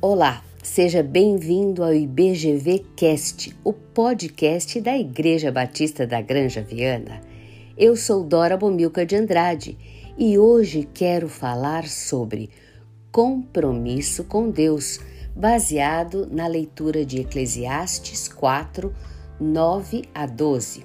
Olá, seja bem-vindo ao IBGV Cast, o podcast da Igreja Batista da Granja Viana. Eu sou Dora Bomilca de Andrade e hoje quero falar sobre compromisso com Deus, baseado na leitura de Eclesiastes 4, 9 a 12.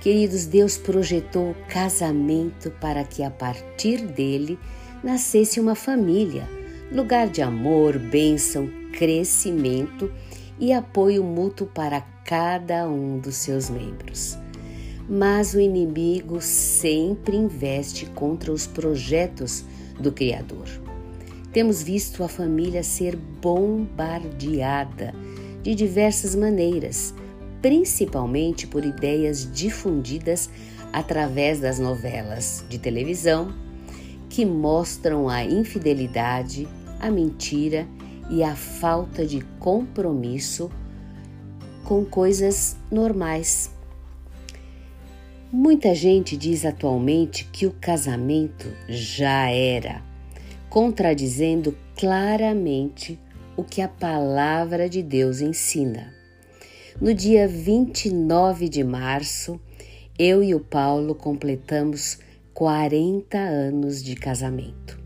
Queridos, Deus projetou o casamento para que a partir dele nascesse uma família lugar de amor, bênção, crescimento e apoio mútuo para cada um dos seus membros. Mas o inimigo sempre investe contra os projetos do Criador. Temos visto a família ser bombardeada de diversas maneiras, principalmente por ideias difundidas através das novelas de televisão que mostram a infidelidade, a mentira e a falta de compromisso com coisas normais. Muita gente diz atualmente que o casamento já era, contradizendo claramente o que a palavra de Deus ensina. No dia 29 de março, eu e o Paulo completamos 40 anos de casamento.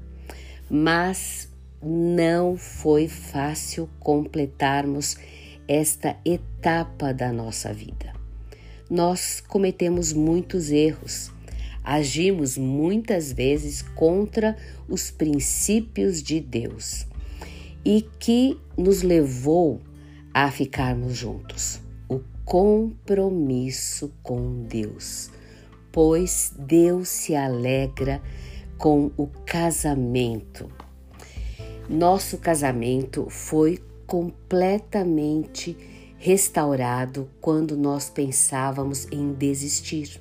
Mas não foi fácil completarmos esta etapa da nossa vida. Nós cometemos muitos erros, agimos muitas vezes contra os princípios de Deus e que nos levou a ficarmos juntos. O compromisso com Deus, pois Deus se alegra com o casamento nosso casamento foi completamente restaurado quando nós pensávamos em desistir,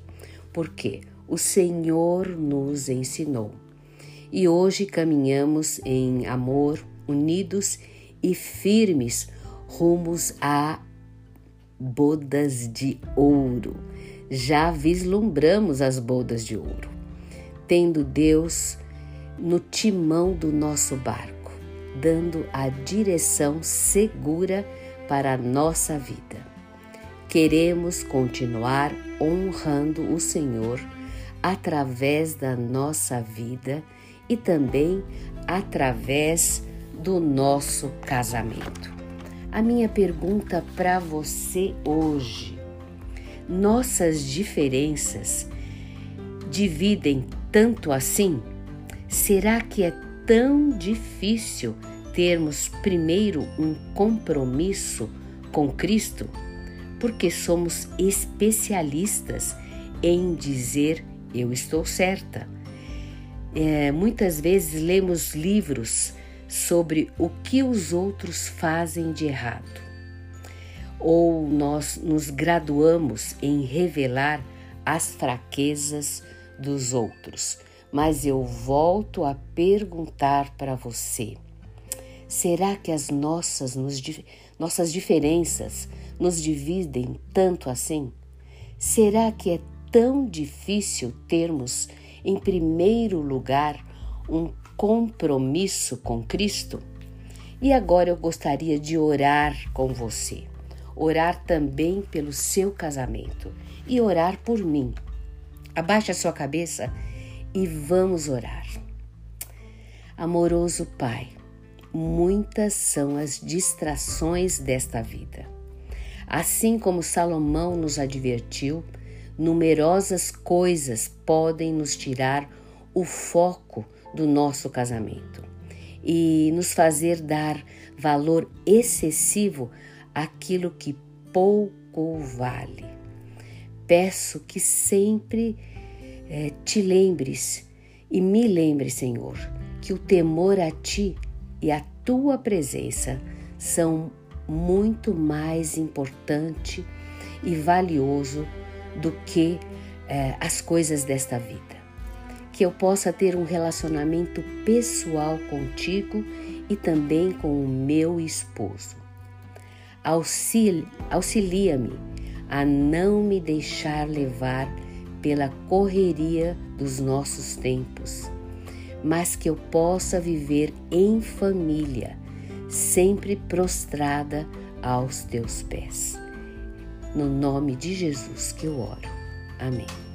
porque o Senhor nos ensinou. E hoje caminhamos em amor, unidos e firmes rumos a bodas de ouro. Já vislumbramos as bodas de ouro, tendo Deus no timão do nosso barco dando a direção segura para a nossa vida. Queremos continuar honrando o Senhor através da nossa vida e também através do nosso casamento. A minha pergunta para você hoje: nossas diferenças dividem tanto assim? Será que é tão difícil termos primeiro um compromisso com Cristo? Porque somos especialistas em dizer eu estou certa. É, muitas vezes lemos livros sobre o que os outros fazem de errado. Ou nós nos graduamos em revelar as fraquezas dos outros. Mas eu volto a perguntar para você: será que as nossas, nos, nossas diferenças nos dividem tanto assim? Será que é tão difícil termos, em primeiro lugar, um compromisso com Cristo? E agora eu gostaria de orar com você, orar também pelo seu casamento e orar por mim. Abaixe a sua cabeça e vamos orar. Amoroso Pai, muitas são as distrações desta vida. Assim como Salomão nos advertiu, numerosas coisas podem nos tirar o foco do nosso casamento e nos fazer dar valor excessivo àquilo que pouco vale. Peço que sempre é, te lembres e me lembre, Senhor, que o temor a Ti e a Tua presença são muito mais importante e valioso do que é, as coisas desta vida. Que eu possa ter um relacionamento pessoal contigo e também com o meu esposo. Auxilia-me a não me deixar levar pela correria dos nossos tempos, mas que eu possa viver em família, sempre prostrada aos teus pés. No nome de Jesus que eu oro. Amém.